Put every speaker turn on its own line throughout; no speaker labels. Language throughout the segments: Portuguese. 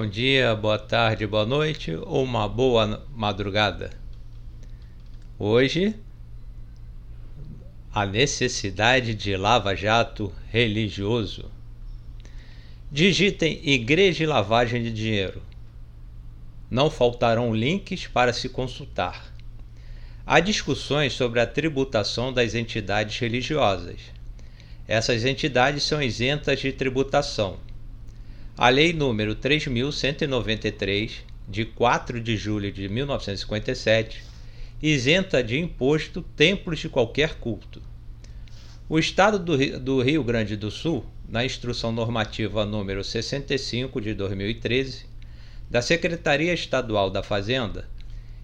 dia, boa tarde, boa noite ou uma boa madrugada. Hoje, a necessidade de lava-jato religioso. Digitem Igreja e Lavagem de Dinheiro. Não faltarão links para se consultar. Há discussões sobre a tributação das entidades religiosas. Essas entidades são isentas de tributação a Lei número 3193, de 4 de julho de 1957, isenta de imposto templos de qualquer culto. O Estado do Rio, Grande do Sul, na Instrução Normativa número 65 de 2013, da Secretaria Estadual da Fazenda,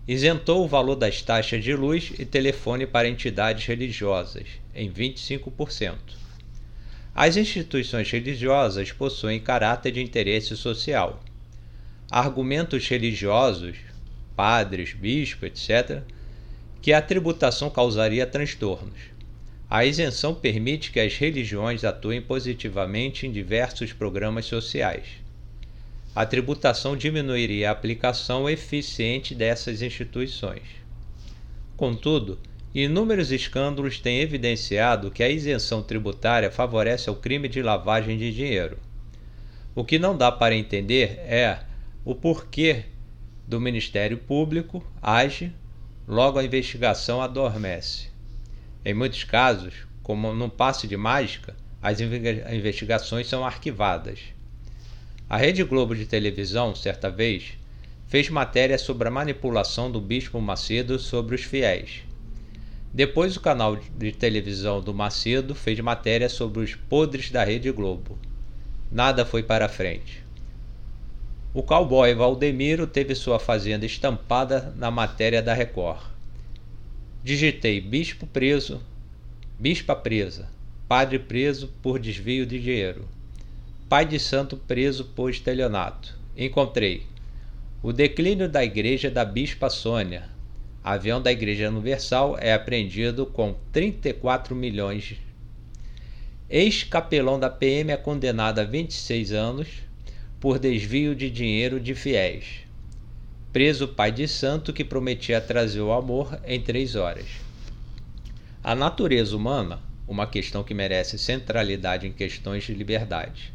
isentou o valor das taxas de luz e telefone para entidades religiosas em 25%. As instituições religiosas possuem caráter de interesse social. Argumentos religiosos, padres, bispos, etc., que a tributação causaria transtornos. A isenção permite que as religiões atuem positivamente em diversos programas sociais. A tributação diminuiria a aplicação eficiente dessas instituições. Contudo, Inúmeros escândalos têm evidenciado que a isenção tributária favorece o crime de lavagem de dinheiro. O que não dá para entender é o porquê do Ministério Público age, logo a investigação adormece. Em muitos casos, como num passe de mágica, as investigações são arquivadas. A Rede Globo de televisão, certa vez, fez matéria sobre a manipulação do Bispo Macedo sobre os fiéis. Depois, o canal de televisão do Macedo fez matéria sobre os podres da Rede Globo. Nada foi para frente. O cowboy Valdemiro teve sua fazenda estampada na matéria da Record. Digitei bispo preso, bispa presa, padre preso por desvio de dinheiro, pai de santo preso por estelionato. Encontrei o declínio da igreja da bispa Sônia, avião da Igreja Universal é apreendido com 34 milhões. Ex-capelão da PM é condenado a 26 anos por desvio de dinheiro de fiéis. Preso pai de santo que prometia trazer o amor em três horas. A natureza humana, uma questão que merece centralidade em questões de liberdade.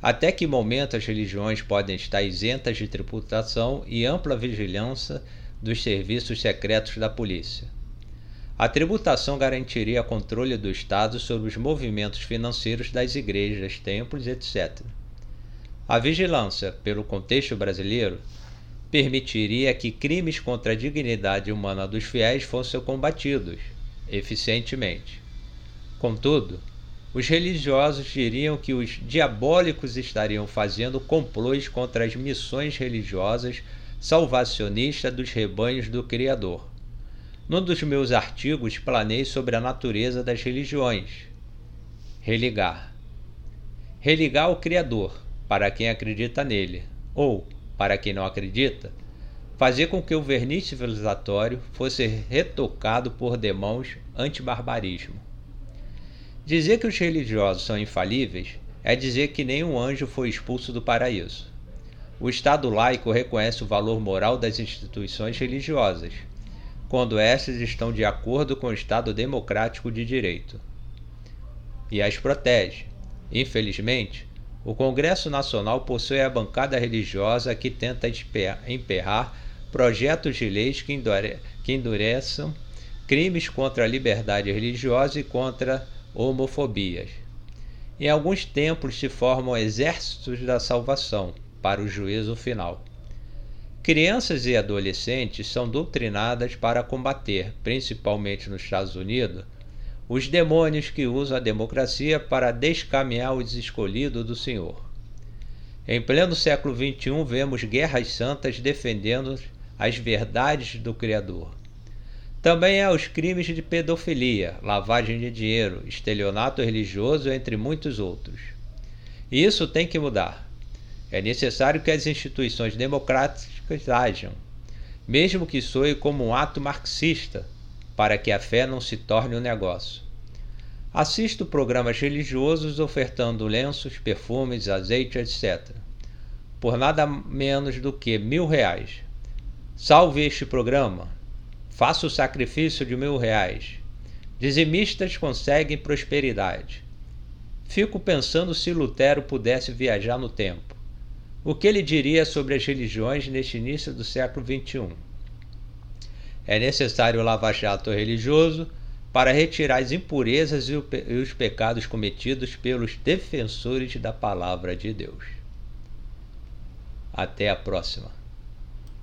Até que momento as religiões podem estar isentas de tributação e ampla vigilância dos serviços secretos da polícia. A tributação garantiria controle do Estado sobre os movimentos financeiros das igrejas, templos, etc. A vigilância, pelo contexto brasileiro, permitiria que crimes contra a dignidade humana dos fiéis fossem combatidos eficientemente. Contudo, os religiosos diriam que os diabólicos estariam fazendo complôs contra as missões religiosas salvacionista dos rebanhos do Criador. Num dos meus artigos, planei sobre a natureza das religiões. Religar. Religar ao Criador, para quem acredita nele, ou, para quem não acredita, fazer com que o verniz civilizatório fosse retocado por demãos anti-barbarismo. Dizer que os religiosos são infalíveis é dizer que nenhum anjo foi expulso do paraíso. O Estado laico reconhece o valor moral das instituições religiosas, quando essas estão de acordo com o Estado democrático de direito. E as protege. Infelizmente, o Congresso Nacional possui a bancada religiosa que tenta emperrar projetos de leis que, endure que endureçam crimes contra a liberdade religiosa e contra homofobias. Em alguns templos se formam exércitos da salvação para o juízo final. Crianças e adolescentes são doutrinadas para combater, principalmente nos Estados Unidos, os demônios que usam a democracia para descaminhar os escolhidos do Senhor. Em pleno século XXI, vemos guerras santas defendendo as verdades do Criador. Também há os crimes de pedofilia, lavagem de dinheiro, estelionato religioso, entre muitos outros. E isso tem que mudar. É necessário que as instituições democráticas ajam, mesmo que soe como um ato marxista, para que a fé não se torne um negócio. Assisto programas religiosos ofertando lenços, perfumes, azeite, etc. por nada menos do que mil reais. Salve este programa. Faça o sacrifício de mil reais. Dizimistas conseguem prosperidade. Fico pensando se Lutero pudesse viajar no tempo. O que ele diria sobre as religiões neste início do século XXI? É necessário lava-jato religioso para retirar as impurezas e os pecados cometidos pelos defensores da palavra de Deus. Até a próxima.